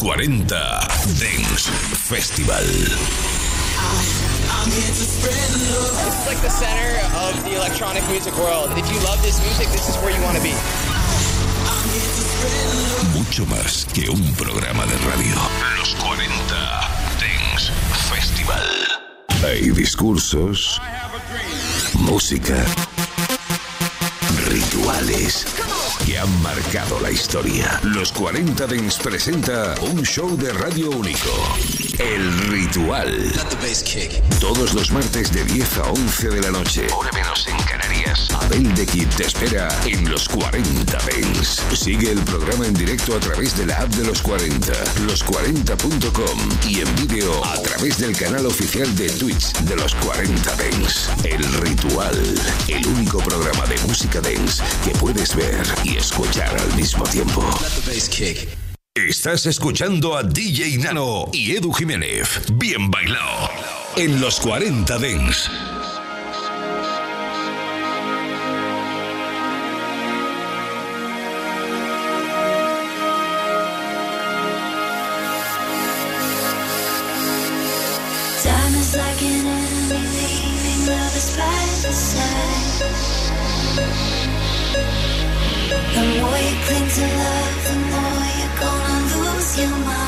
40 Dance Festival. It's like the center of the electronic music world. If you love this music, this is where you want to be. Mucho más que un programa de radio. Los 40 Dance Festival. Hay discursos, música, rituales que han marcado la historia. Los 40 Dance presenta un show de radio único. El Ritual. Todos los martes de 10 a 11 de la noche. Hora menos en Canarias. Abel de Kid te espera en los 40 Dance. Sigue el programa en directo a través de la app de los 40, los40.com y en vídeo a través del canal oficial de Twitch de los 40 Dance. El Ritual. El único programa de música dance que puedes ver y escuchar al mismo tiempo. Estás escuchando a DJ Nano y Edu Jiménez. Bien bailado. En los 40 Dens. The more you cling to love, the more you're gonna lose your mind.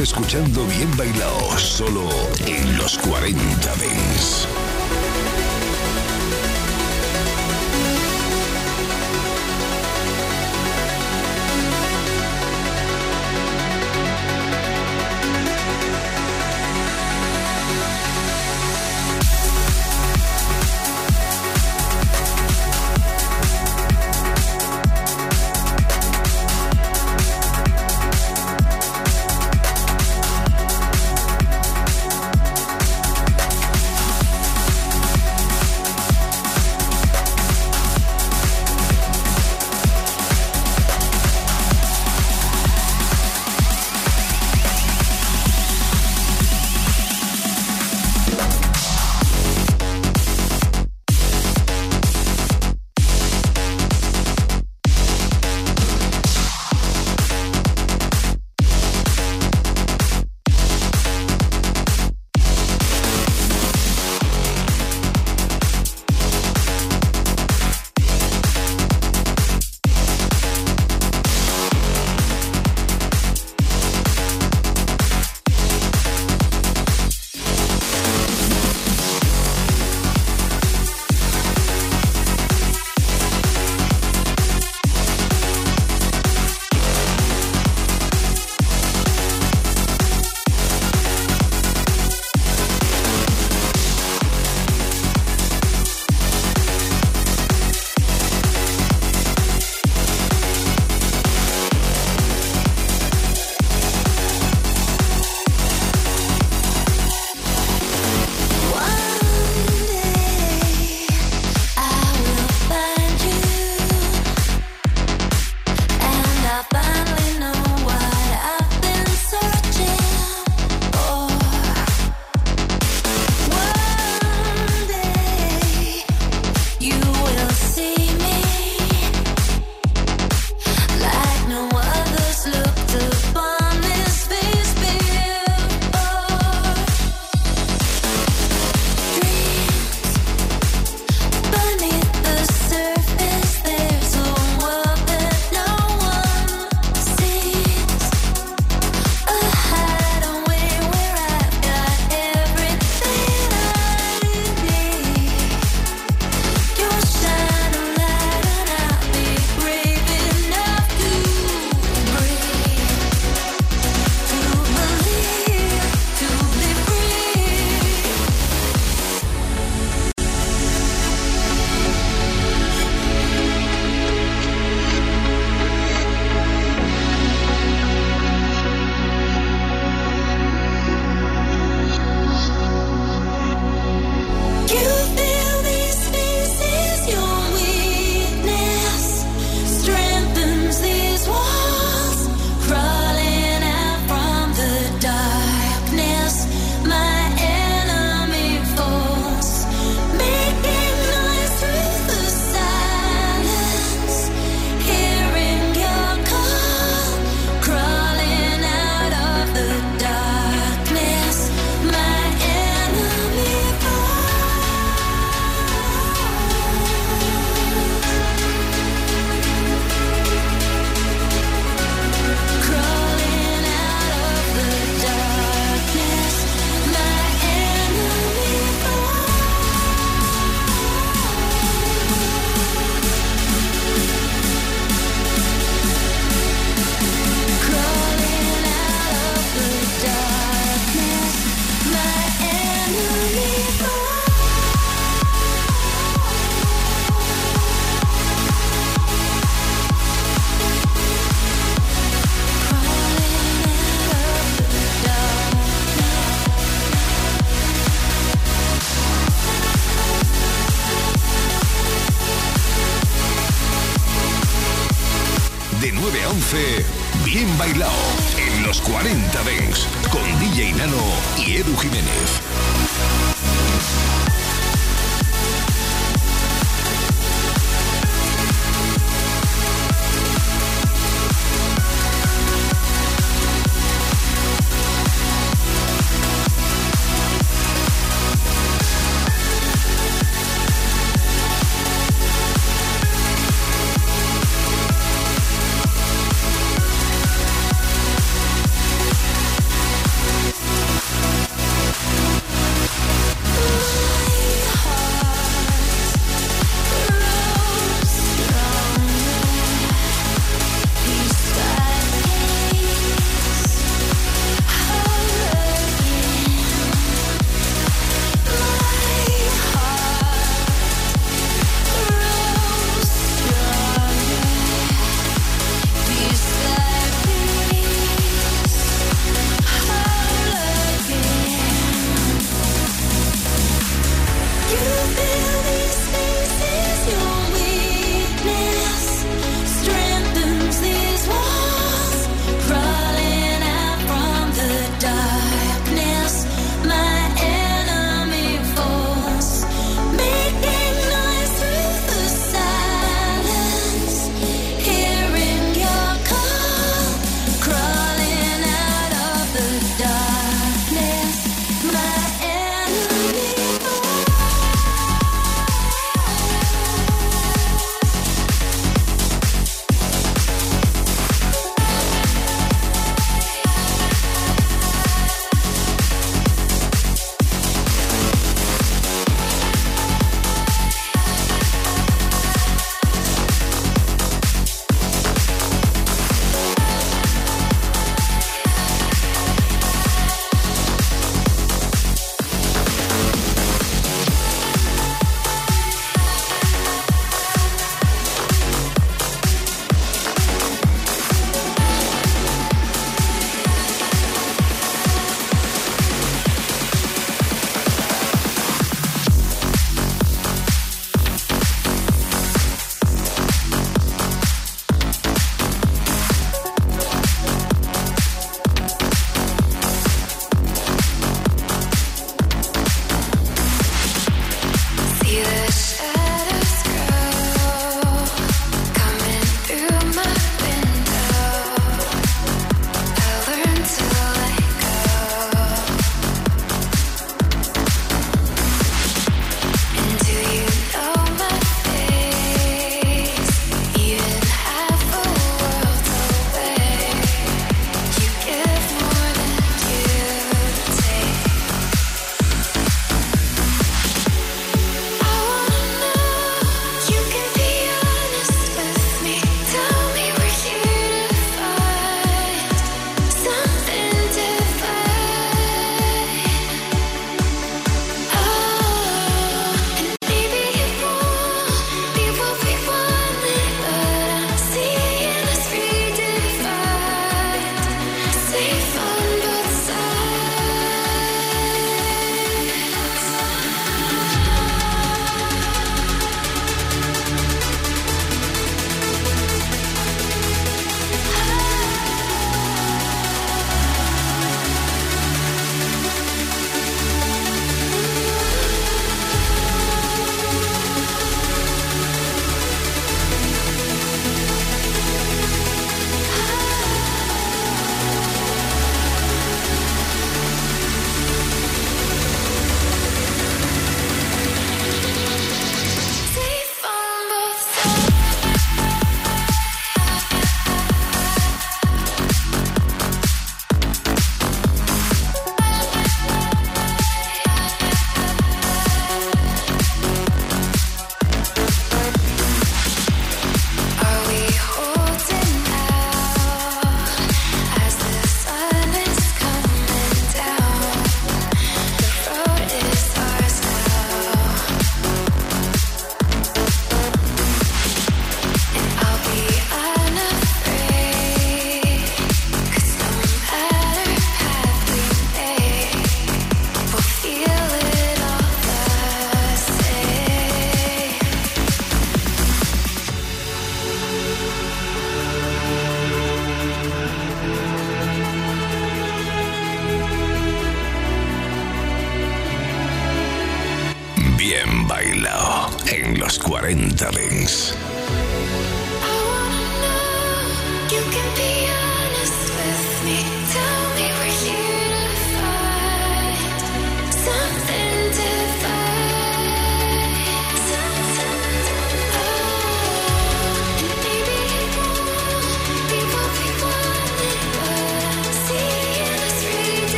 Escuchando Bien Bailado, solo en los 40 Dents.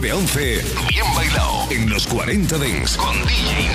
9 a 11, bien bailado en los 40 Dents con DJ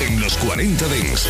en los 40 Dents.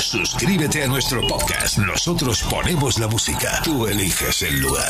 Suscríbete a nuestro podcast. Nosotros ponemos la música. Tú eliges el lugar.